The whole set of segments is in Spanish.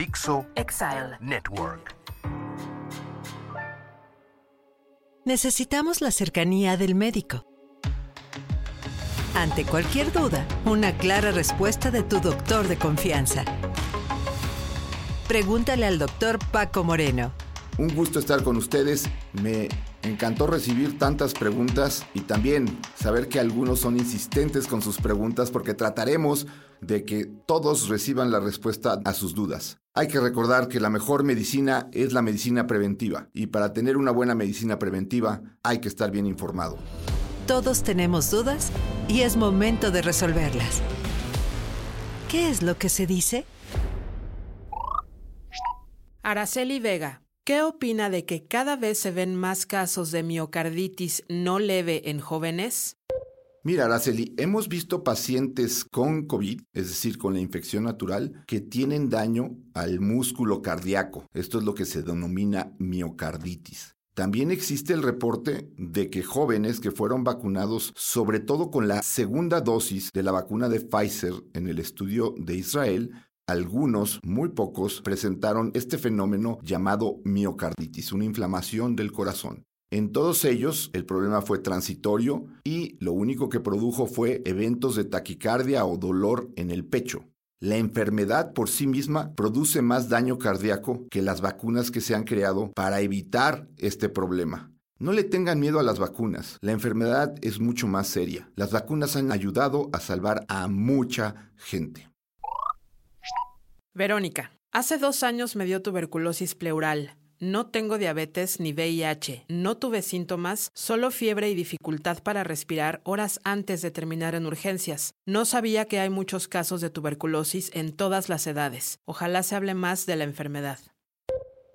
Dixo Exile. Network. Necesitamos la cercanía del médico. Ante cualquier duda, una clara respuesta de tu doctor de confianza. Pregúntale al doctor Paco Moreno. Un gusto estar con ustedes. Me encantó recibir tantas preguntas y también saber que algunos son insistentes con sus preguntas porque trataremos de que todos reciban la respuesta a sus dudas. Hay que recordar que la mejor medicina es la medicina preventiva y para tener una buena medicina preventiva hay que estar bien informado. Todos tenemos dudas y es momento de resolverlas. ¿Qué es lo que se dice? Araceli Vega, ¿qué opina de que cada vez se ven más casos de miocarditis no leve en jóvenes? Mira, Araceli, hemos visto pacientes con COVID, es decir, con la infección natural, que tienen daño al músculo cardíaco. Esto es lo que se denomina miocarditis. También existe el reporte de que jóvenes que fueron vacunados, sobre todo con la segunda dosis de la vacuna de Pfizer en el estudio de Israel, algunos, muy pocos, presentaron este fenómeno llamado miocarditis, una inflamación del corazón. En todos ellos, el problema fue transitorio y lo único que produjo fue eventos de taquicardia o dolor en el pecho. La enfermedad por sí misma produce más daño cardíaco que las vacunas que se han creado para evitar este problema. No le tengan miedo a las vacunas. La enfermedad es mucho más seria. Las vacunas han ayudado a salvar a mucha gente. Verónica, hace dos años me dio tuberculosis pleural. No tengo diabetes ni VIH, no tuve síntomas, solo fiebre y dificultad para respirar horas antes de terminar en urgencias. No sabía que hay muchos casos de tuberculosis en todas las edades. Ojalá se hable más de la enfermedad.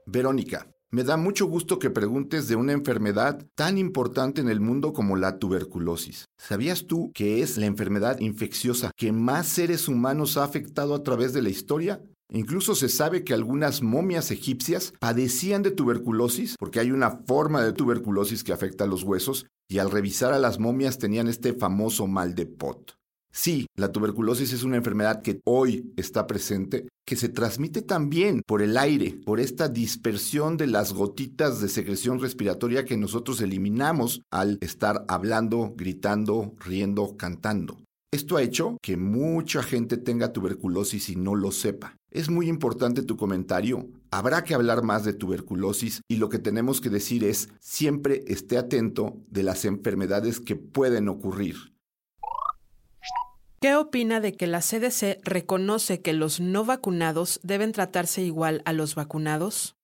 Verónica, me da mucho gusto que preguntes de una enfermedad tan importante en el mundo como la tuberculosis. ¿Sabías tú que es la enfermedad infecciosa que más seres humanos ha afectado a través de la historia? Incluso se sabe que algunas momias egipcias padecían de tuberculosis porque hay una forma de tuberculosis que afecta a los huesos y al revisar a las momias tenían este famoso mal de Pot. Sí, la tuberculosis es una enfermedad que hoy está presente, que se transmite también por el aire, por esta dispersión de las gotitas de secreción respiratoria que nosotros eliminamos al estar hablando, gritando, riendo, cantando. Esto ha hecho que mucha gente tenga tuberculosis y no lo sepa. Es muy importante tu comentario. Habrá que hablar más de tuberculosis y lo que tenemos que decir es siempre esté atento de las enfermedades que pueden ocurrir. ¿Qué opina de que la CDC reconoce que los no vacunados deben tratarse igual a los vacunados?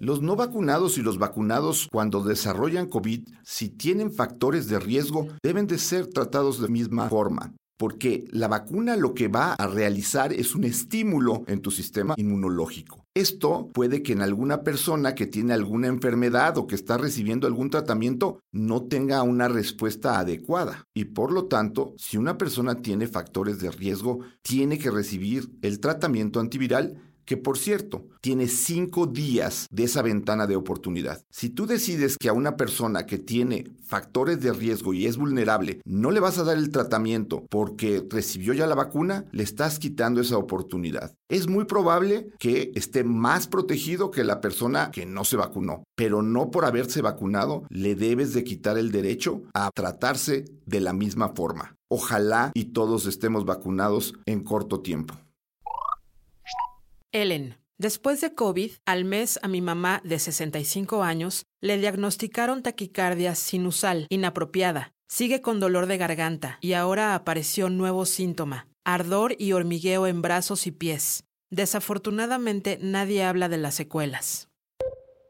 Los no vacunados y los vacunados cuando desarrollan COVID, si tienen factores de riesgo, deben de ser tratados de misma forma porque la vacuna lo que va a realizar es un estímulo en tu sistema inmunológico. Esto puede que en alguna persona que tiene alguna enfermedad o que está recibiendo algún tratamiento no tenga una respuesta adecuada. Y por lo tanto, si una persona tiene factores de riesgo, tiene que recibir el tratamiento antiviral que por cierto, tiene cinco días de esa ventana de oportunidad. Si tú decides que a una persona que tiene factores de riesgo y es vulnerable, no le vas a dar el tratamiento porque recibió ya la vacuna, le estás quitando esa oportunidad. Es muy probable que esté más protegido que la persona que no se vacunó, pero no por haberse vacunado le debes de quitar el derecho a tratarse de la misma forma. Ojalá y todos estemos vacunados en corto tiempo. Ellen, después de COVID, al mes a mi mamá de 65 años le diagnosticaron taquicardia sinusal inapropiada. Sigue con dolor de garganta y ahora apareció nuevo síntoma, ardor y hormigueo en brazos y pies. Desafortunadamente nadie habla de las secuelas.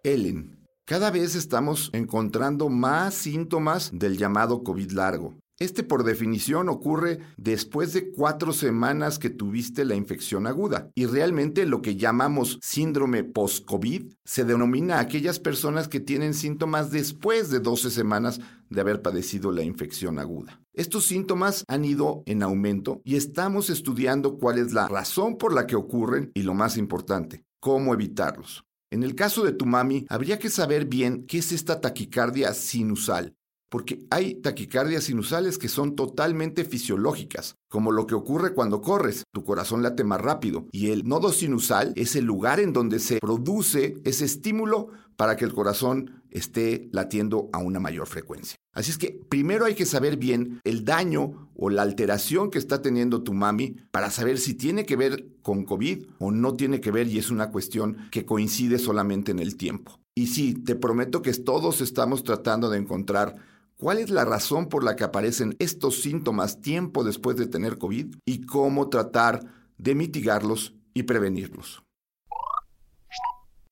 Ellen, cada vez estamos encontrando más síntomas del llamado COVID largo. Este por definición ocurre después de cuatro semanas que tuviste la infección aguda y realmente lo que llamamos síndrome post-COVID se denomina a aquellas personas que tienen síntomas después de 12 semanas de haber padecido la infección aguda. Estos síntomas han ido en aumento y estamos estudiando cuál es la razón por la que ocurren y lo más importante, cómo evitarlos. En el caso de tu mami, habría que saber bien qué es esta taquicardia sinusal porque hay taquicardias sinusales que son totalmente fisiológicas, como lo que ocurre cuando corres, tu corazón late más rápido y el nodo sinusal es el lugar en donde se produce ese estímulo para que el corazón esté latiendo a una mayor frecuencia. Así es que primero hay que saber bien el daño o la alteración que está teniendo tu mami para saber si tiene que ver con COVID o no tiene que ver y es una cuestión que coincide solamente en el tiempo. Y sí, te prometo que todos estamos tratando de encontrar cuál es la razón por la que aparecen estos síntomas tiempo después de tener COVID y cómo tratar de mitigarlos y prevenirlos.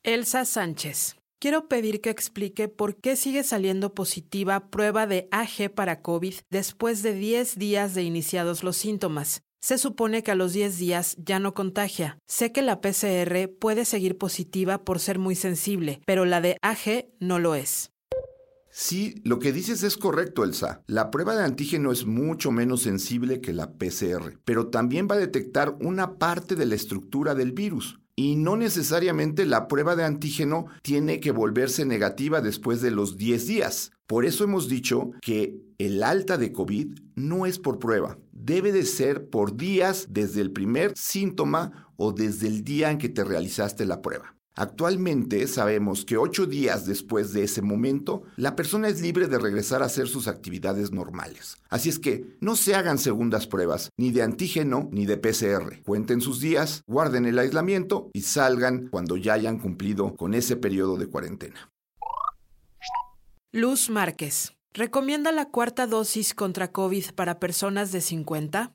Elsa Sánchez. Quiero pedir que explique por qué sigue saliendo positiva prueba de AG para COVID después de 10 días de iniciados los síntomas. Se supone que a los 10 días ya no contagia. Sé que la PCR puede seguir positiva por ser muy sensible, pero la de AG no lo es. Sí, lo que dices es correcto, Elsa. La prueba de antígeno es mucho menos sensible que la PCR, pero también va a detectar una parte de la estructura del virus. Y no necesariamente la prueba de antígeno tiene que volverse negativa después de los 10 días. Por eso hemos dicho que el alta de COVID no es por prueba, debe de ser por días desde el primer síntoma o desde el día en que te realizaste la prueba. Actualmente sabemos que ocho días después de ese momento, la persona es libre de regresar a hacer sus actividades normales. Así es que no se hagan segundas pruebas, ni de antígeno ni de PCR. Cuenten sus días, guarden el aislamiento y salgan cuando ya hayan cumplido con ese periodo de cuarentena. Luz Márquez. ¿Recomienda la cuarta dosis contra COVID para personas de 50?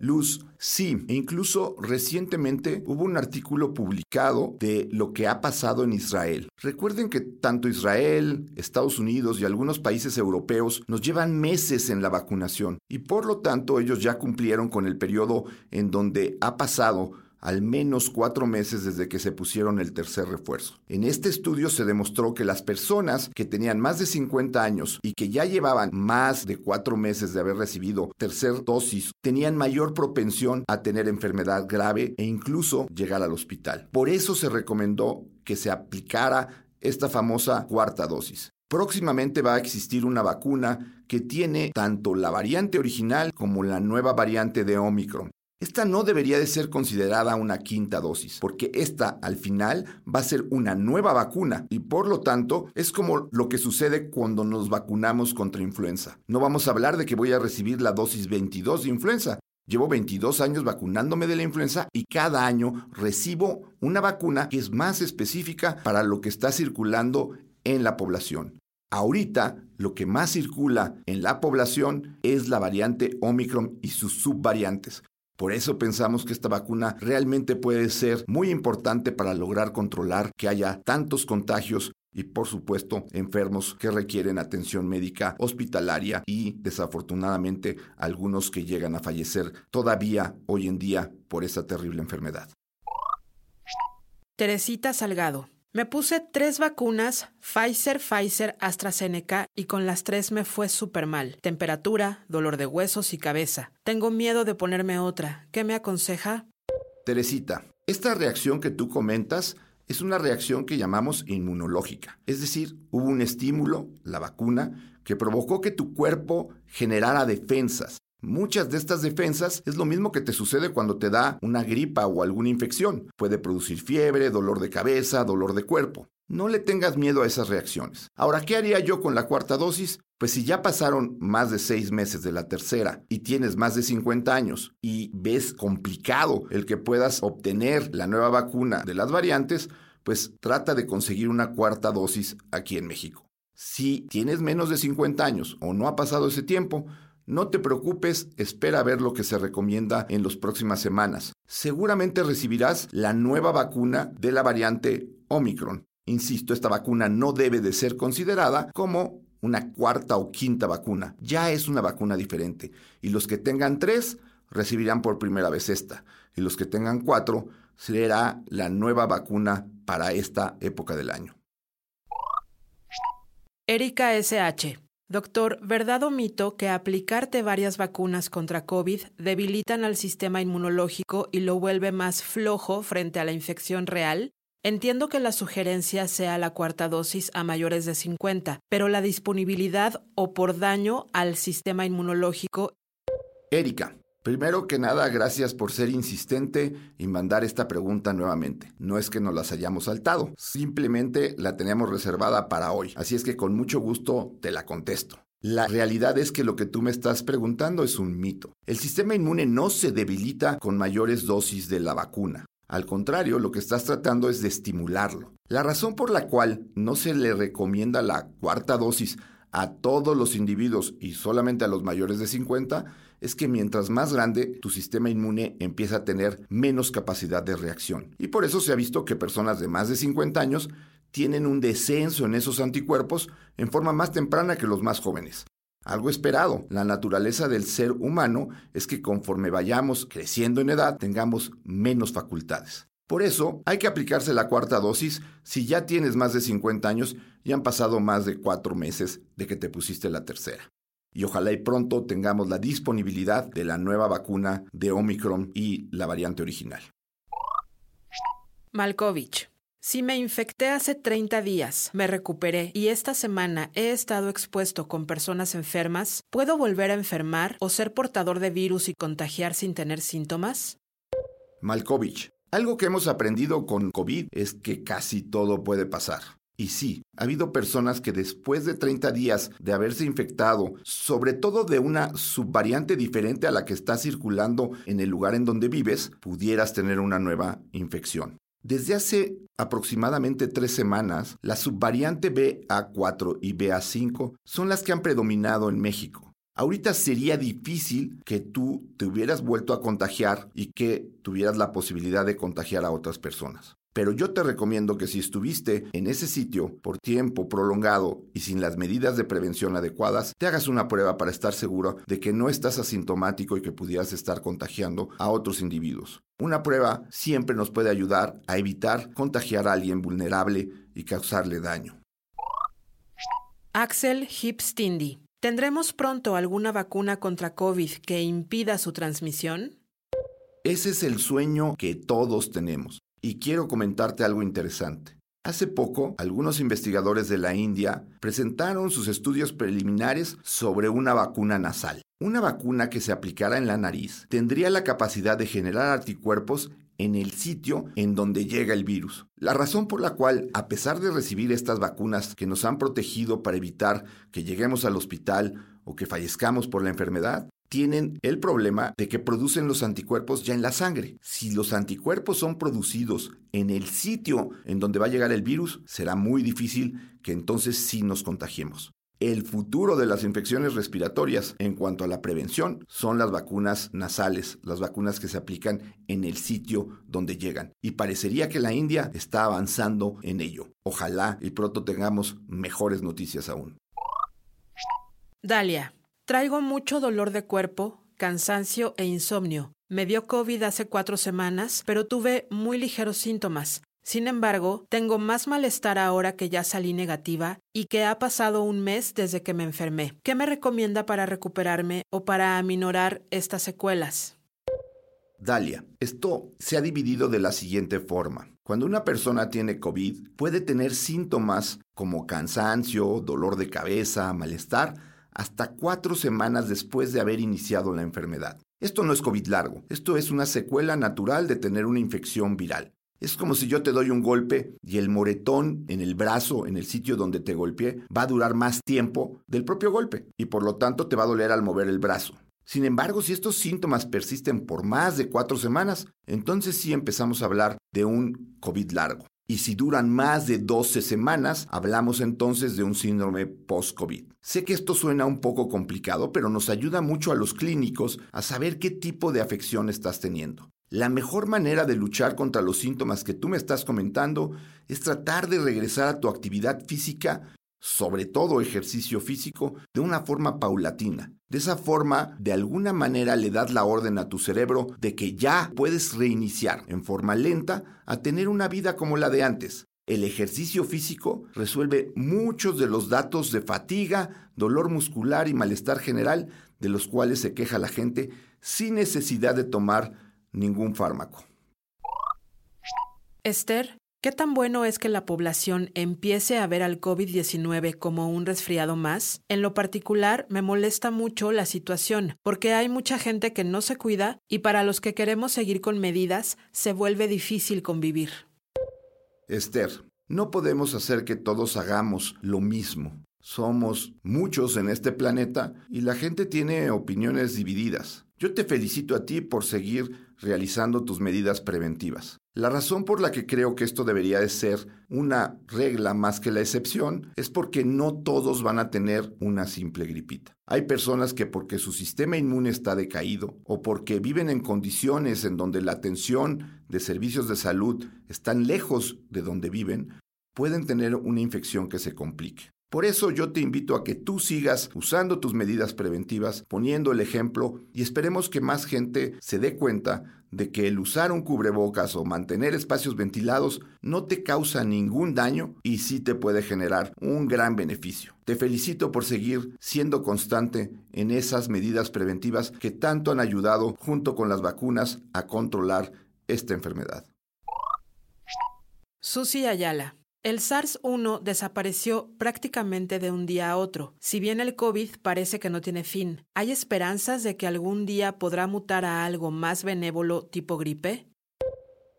Luz, sí, e incluso recientemente hubo un artículo publicado de lo que ha pasado en Israel. Recuerden que tanto Israel, Estados Unidos y algunos países europeos nos llevan meses en la vacunación y por lo tanto ellos ya cumplieron con el periodo en donde ha pasado al menos cuatro meses desde que se pusieron el tercer refuerzo. En este estudio se demostró que las personas que tenían más de 50 años y que ya llevaban más de cuatro meses de haber recibido tercer dosis tenían mayor propensión a tener enfermedad grave e incluso llegar al hospital. Por eso se recomendó que se aplicara esta famosa cuarta dosis. Próximamente va a existir una vacuna que tiene tanto la variante original como la nueva variante de Omicron. Esta no debería de ser considerada una quinta dosis, porque esta al final va a ser una nueva vacuna y por lo tanto es como lo que sucede cuando nos vacunamos contra influenza. No vamos a hablar de que voy a recibir la dosis 22 de influenza. Llevo 22 años vacunándome de la influenza y cada año recibo una vacuna que es más específica para lo que está circulando en la población. Ahorita lo que más circula en la población es la variante Omicron y sus subvariantes. Por eso pensamos que esta vacuna realmente puede ser muy importante para lograr controlar que haya tantos contagios y por supuesto enfermos que requieren atención médica hospitalaria y desafortunadamente algunos que llegan a fallecer todavía hoy en día por esta terrible enfermedad. Teresita Salgado. Me puse tres vacunas, Pfizer, Pfizer, AstraZeneca, y con las tres me fue súper mal. Temperatura, dolor de huesos y cabeza. Tengo miedo de ponerme otra. ¿Qué me aconseja? Teresita, esta reacción que tú comentas es una reacción que llamamos inmunológica. Es decir, hubo un estímulo, la vacuna, que provocó que tu cuerpo generara defensas. Muchas de estas defensas es lo mismo que te sucede cuando te da una gripa o alguna infección. Puede producir fiebre, dolor de cabeza, dolor de cuerpo. No le tengas miedo a esas reacciones. Ahora, ¿qué haría yo con la cuarta dosis? Pues si ya pasaron más de seis meses de la tercera y tienes más de 50 años y ves complicado el que puedas obtener la nueva vacuna de las variantes, pues trata de conseguir una cuarta dosis aquí en México. Si tienes menos de 50 años o no ha pasado ese tiempo, no te preocupes, espera a ver lo que se recomienda en las próximas semanas. Seguramente recibirás la nueva vacuna de la variante Omicron. Insisto, esta vacuna no debe de ser considerada como una cuarta o quinta vacuna. Ya es una vacuna diferente. Y los que tengan tres recibirán por primera vez esta. Y los que tengan cuatro será la nueva vacuna para esta época del año. Erika SH. Doctor, ¿verdad o mito que aplicarte varias vacunas contra COVID debilitan al sistema inmunológico y lo vuelve más flojo frente a la infección real? Entiendo que la sugerencia sea la cuarta dosis a mayores de 50, pero la disponibilidad o por daño al sistema inmunológico. Erika, primero que nada, gracias por ser insistente y mandar esta pregunta nuevamente. No es que nos las hayamos saltado, simplemente la teníamos reservada para hoy, así es que con mucho gusto te la contesto. La realidad es que lo que tú me estás preguntando es un mito. El sistema inmune no se debilita con mayores dosis de la vacuna. Al contrario, lo que estás tratando es de estimularlo. La razón por la cual no se le recomienda la cuarta dosis a todos los individuos y solamente a los mayores de 50 es que mientras más grande, tu sistema inmune empieza a tener menos capacidad de reacción. Y por eso se ha visto que personas de más de 50 años tienen un descenso en esos anticuerpos en forma más temprana que los más jóvenes. Algo esperado. La naturaleza del ser humano es que conforme vayamos creciendo en edad tengamos menos facultades. Por eso hay que aplicarse la cuarta dosis si ya tienes más de 50 años y han pasado más de cuatro meses de que te pusiste la tercera. Y ojalá y pronto tengamos la disponibilidad de la nueva vacuna de Omicron y la variante original. Malkovich. Si me infecté hace 30 días, me recuperé y esta semana he estado expuesto con personas enfermas, ¿puedo volver a enfermar o ser portador de virus y contagiar sin tener síntomas? Malkovich, algo que hemos aprendido con COVID es que casi todo puede pasar. Y sí, ha habido personas que después de 30 días de haberse infectado, sobre todo de una subvariante diferente a la que está circulando en el lugar en donde vives, pudieras tener una nueva infección. Desde hace aproximadamente tres semanas, la subvariante BA4 y BA5 son las que han predominado en México. Ahorita sería difícil que tú te hubieras vuelto a contagiar y que tuvieras la posibilidad de contagiar a otras personas. Pero yo te recomiendo que si estuviste en ese sitio por tiempo prolongado y sin las medidas de prevención adecuadas, te hagas una prueba para estar seguro de que no estás asintomático y que pudieras estar contagiando a otros individuos. Una prueba siempre nos puede ayudar a evitar contagiar a alguien vulnerable y causarle daño. Axel Hipstindi. ¿Tendremos pronto alguna vacuna contra COVID que impida su transmisión? Ese es el sueño que todos tenemos. Y quiero comentarte algo interesante. Hace poco, algunos investigadores de la India presentaron sus estudios preliminares sobre una vacuna nasal. Una vacuna que se aplicara en la nariz tendría la capacidad de generar anticuerpos en el sitio en donde llega el virus. La razón por la cual, a pesar de recibir estas vacunas que nos han protegido para evitar que lleguemos al hospital o que fallezcamos por la enfermedad, tienen el problema de que producen los anticuerpos ya en la sangre. Si los anticuerpos son producidos en el sitio en donde va a llegar el virus, será muy difícil que entonces sí nos contagiemos. El futuro de las infecciones respiratorias en cuanto a la prevención son las vacunas nasales, las vacunas que se aplican en el sitio donde llegan. Y parecería que la India está avanzando en ello. Ojalá y pronto tengamos mejores noticias aún. Dalia, Traigo mucho dolor de cuerpo, cansancio e insomnio. Me dio COVID hace cuatro semanas, pero tuve muy ligeros síntomas. Sin embargo, tengo más malestar ahora que ya salí negativa y que ha pasado un mes desde que me enfermé. ¿Qué me recomienda para recuperarme o para aminorar estas secuelas? Dalia, esto se ha dividido de la siguiente forma. Cuando una persona tiene COVID, puede tener síntomas como cansancio, dolor de cabeza, malestar, hasta cuatro semanas después de haber iniciado la enfermedad. Esto no es COVID largo, esto es una secuela natural de tener una infección viral. Es como si yo te doy un golpe y el moretón en el brazo, en el sitio donde te golpeé, va a durar más tiempo del propio golpe y por lo tanto te va a doler al mover el brazo. Sin embargo, si estos síntomas persisten por más de cuatro semanas, entonces sí empezamos a hablar de un COVID largo. Y si duran más de 12 semanas, hablamos entonces de un síndrome post-COVID. Sé que esto suena un poco complicado, pero nos ayuda mucho a los clínicos a saber qué tipo de afección estás teniendo. La mejor manera de luchar contra los síntomas que tú me estás comentando es tratar de regresar a tu actividad física sobre todo ejercicio físico, de una forma paulatina. De esa forma, de alguna manera le das la orden a tu cerebro de que ya puedes reiniciar en forma lenta a tener una vida como la de antes. El ejercicio físico resuelve muchos de los datos de fatiga, dolor muscular y malestar general de los cuales se queja la gente sin necesidad de tomar ningún fármaco. Esther, ¿Qué tan bueno es que la población empiece a ver al COVID-19 como un resfriado más? En lo particular, me molesta mucho la situación, porque hay mucha gente que no se cuida y para los que queremos seguir con medidas, se vuelve difícil convivir. Esther, no podemos hacer que todos hagamos lo mismo. Somos muchos en este planeta y la gente tiene opiniones divididas. Yo te felicito a ti por seguir realizando tus medidas preventivas. La razón por la que creo que esto debería de ser una regla más que la excepción es porque no todos van a tener una simple gripita. Hay personas que porque su sistema inmune está decaído o porque viven en condiciones en donde la atención de servicios de salud están lejos de donde viven, pueden tener una infección que se complique. Por eso yo te invito a que tú sigas usando tus medidas preventivas, poniendo el ejemplo y esperemos que más gente se dé cuenta de que el usar un cubrebocas o mantener espacios ventilados no te causa ningún daño y sí te puede generar un gran beneficio. Te felicito por seguir siendo constante en esas medidas preventivas que tanto han ayudado junto con las vacunas a controlar esta enfermedad. Susi Ayala el SARS-1 desapareció prácticamente de un día a otro. Si bien el COVID parece que no tiene fin, ¿hay esperanzas de que algún día podrá mutar a algo más benévolo tipo gripe?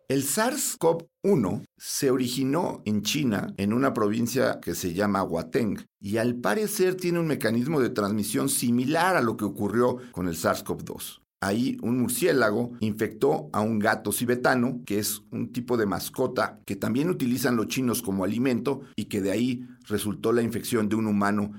El SARS-CoV-1 se originó en China, en una provincia que se llama Huateng, y al parecer tiene un mecanismo de transmisión similar a lo que ocurrió con el SARS-CoV-2. Ahí un murciélago infectó a un gato cibetano, que es un tipo de mascota que también utilizan los chinos como alimento y que de ahí resultó la infección de un humano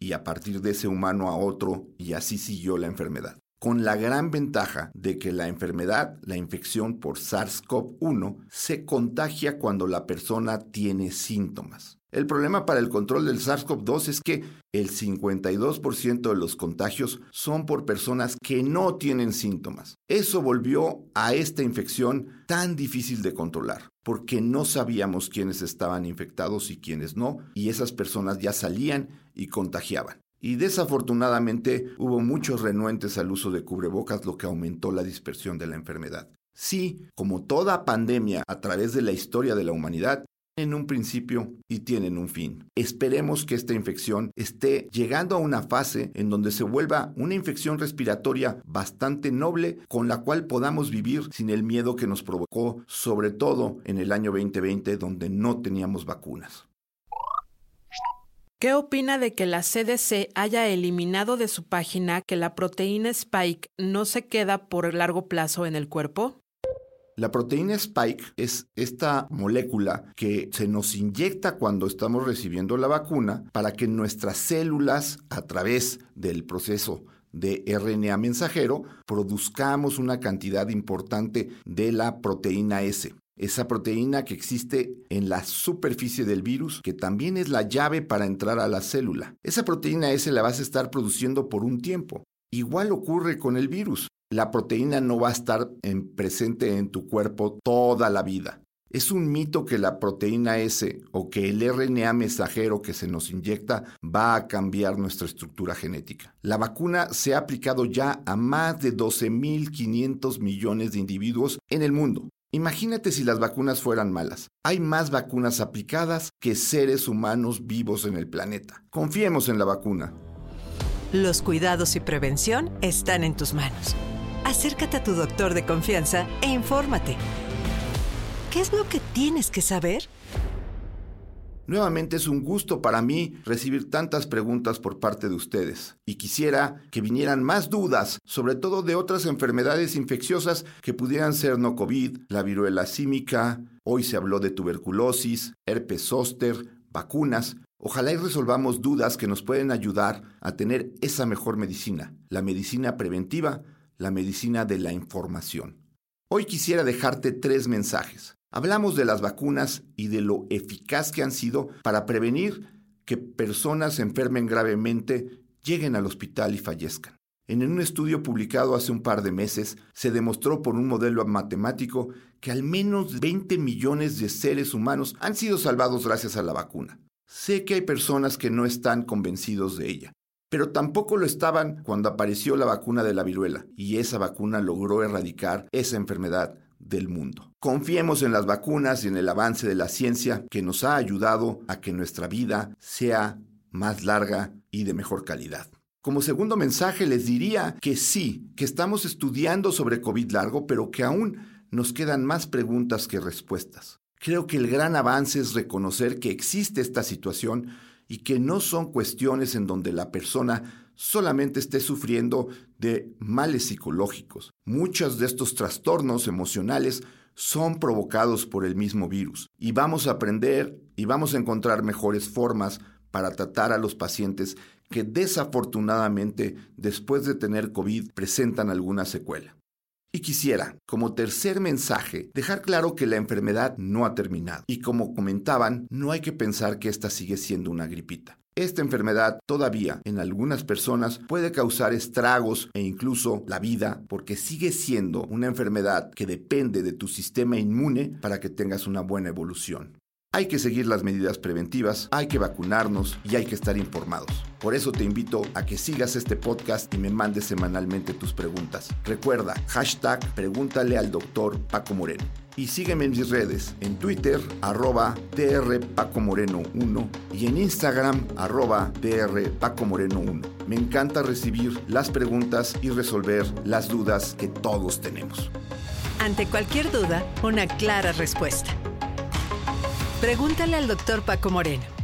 y a partir de ese humano a otro y así siguió la enfermedad. Con la gran ventaja de que la enfermedad, la infección por SARS-CoV-1, se contagia cuando la persona tiene síntomas. El problema para el control del SARS-CoV-2 es que el 52% de los contagios son por personas que no tienen síntomas. Eso volvió a esta infección tan difícil de controlar, porque no sabíamos quiénes estaban infectados y quiénes no, y esas personas ya salían y contagiaban. Y desafortunadamente hubo muchos renuentes al uso de cubrebocas, lo que aumentó la dispersión de la enfermedad. Sí, como toda pandemia a través de la historia de la humanidad, tienen un principio y tienen un fin. Esperemos que esta infección esté llegando a una fase en donde se vuelva una infección respiratoria bastante noble con la cual podamos vivir sin el miedo que nos provocó, sobre todo en el año 2020 donde no teníamos vacunas. ¿Qué opina de que la CDC haya eliminado de su página que la proteína Spike no se queda por largo plazo en el cuerpo? La proteína Spike es esta molécula que se nos inyecta cuando estamos recibiendo la vacuna para que nuestras células, a través del proceso de RNA mensajero, produzcamos una cantidad importante de la proteína S. Esa proteína que existe en la superficie del virus, que también es la llave para entrar a la célula. Esa proteína S la vas a estar produciendo por un tiempo. Igual ocurre con el virus la proteína no va a estar en presente en tu cuerpo toda la vida. Es un mito que la proteína S o que el RNA mensajero que se nos inyecta va a cambiar nuestra estructura genética. La vacuna se ha aplicado ya a más de 12.500 millones de individuos en el mundo. Imagínate si las vacunas fueran malas. Hay más vacunas aplicadas que seres humanos vivos en el planeta. Confiemos en la vacuna. Los cuidados y prevención están en tus manos acércate a tu doctor de confianza e infórmate. ¿Qué es lo que tienes que saber? Nuevamente es un gusto para mí recibir tantas preguntas por parte de ustedes y quisiera que vinieran más dudas, sobre todo de otras enfermedades infecciosas que pudieran ser no COVID, la viruela símica, hoy se habló de tuberculosis, herpes zóster, vacunas. Ojalá y resolvamos dudas que nos pueden ayudar a tener esa mejor medicina, la medicina preventiva la medicina de la información. Hoy quisiera dejarte tres mensajes. Hablamos de las vacunas y de lo eficaz que han sido para prevenir que personas enfermen gravemente, lleguen al hospital y fallezcan. En un estudio publicado hace un par de meses, se demostró por un modelo matemático que al menos 20 millones de seres humanos han sido salvados gracias a la vacuna. Sé que hay personas que no están convencidos de ella, pero tampoco lo estaban cuando apareció la vacuna de la viruela y esa vacuna logró erradicar esa enfermedad del mundo. Confiemos en las vacunas y en el avance de la ciencia que nos ha ayudado a que nuestra vida sea más larga y de mejor calidad. Como segundo mensaje les diría que sí, que estamos estudiando sobre COVID largo, pero que aún nos quedan más preguntas que respuestas. Creo que el gran avance es reconocer que existe esta situación y que no son cuestiones en donde la persona solamente esté sufriendo de males psicológicos. Muchos de estos trastornos emocionales son provocados por el mismo virus y vamos a aprender y vamos a encontrar mejores formas para tratar a los pacientes que desafortunadamente después de tener COVID presentan alguna secuela. Y quisiera, como tercer mensaje, dejar claro que la enfermedad no ha terminado. Y como comentaban, no hay que pensar que esta sigue siendo una gripita. Esta enfermedad todavía en algunas personas puede causar estragos e incluso la vida porque sigue siendo una enfermedad que depende de tu sistema inmune para que tengas una buena evolución. Hay que seguir las medidas preventivas, hay que vacunarnos y hay que estar informados. Por eso te invito a que sigas este podcast y me mandes semanalmente tus preguntas. Recuerda, hashtag pregúntale al doctor Paco Moreno. Y sígueme en mis redes, en Twitter, arroba drpacomoreno1 y en Instagram, arroba drpacomoreno1. Me encanta recibir las preguntas y resolver las dudas que todos tenemos. Ante cualquier duda, una clara respuesta. Pregúntale al doctor Paco Moreno.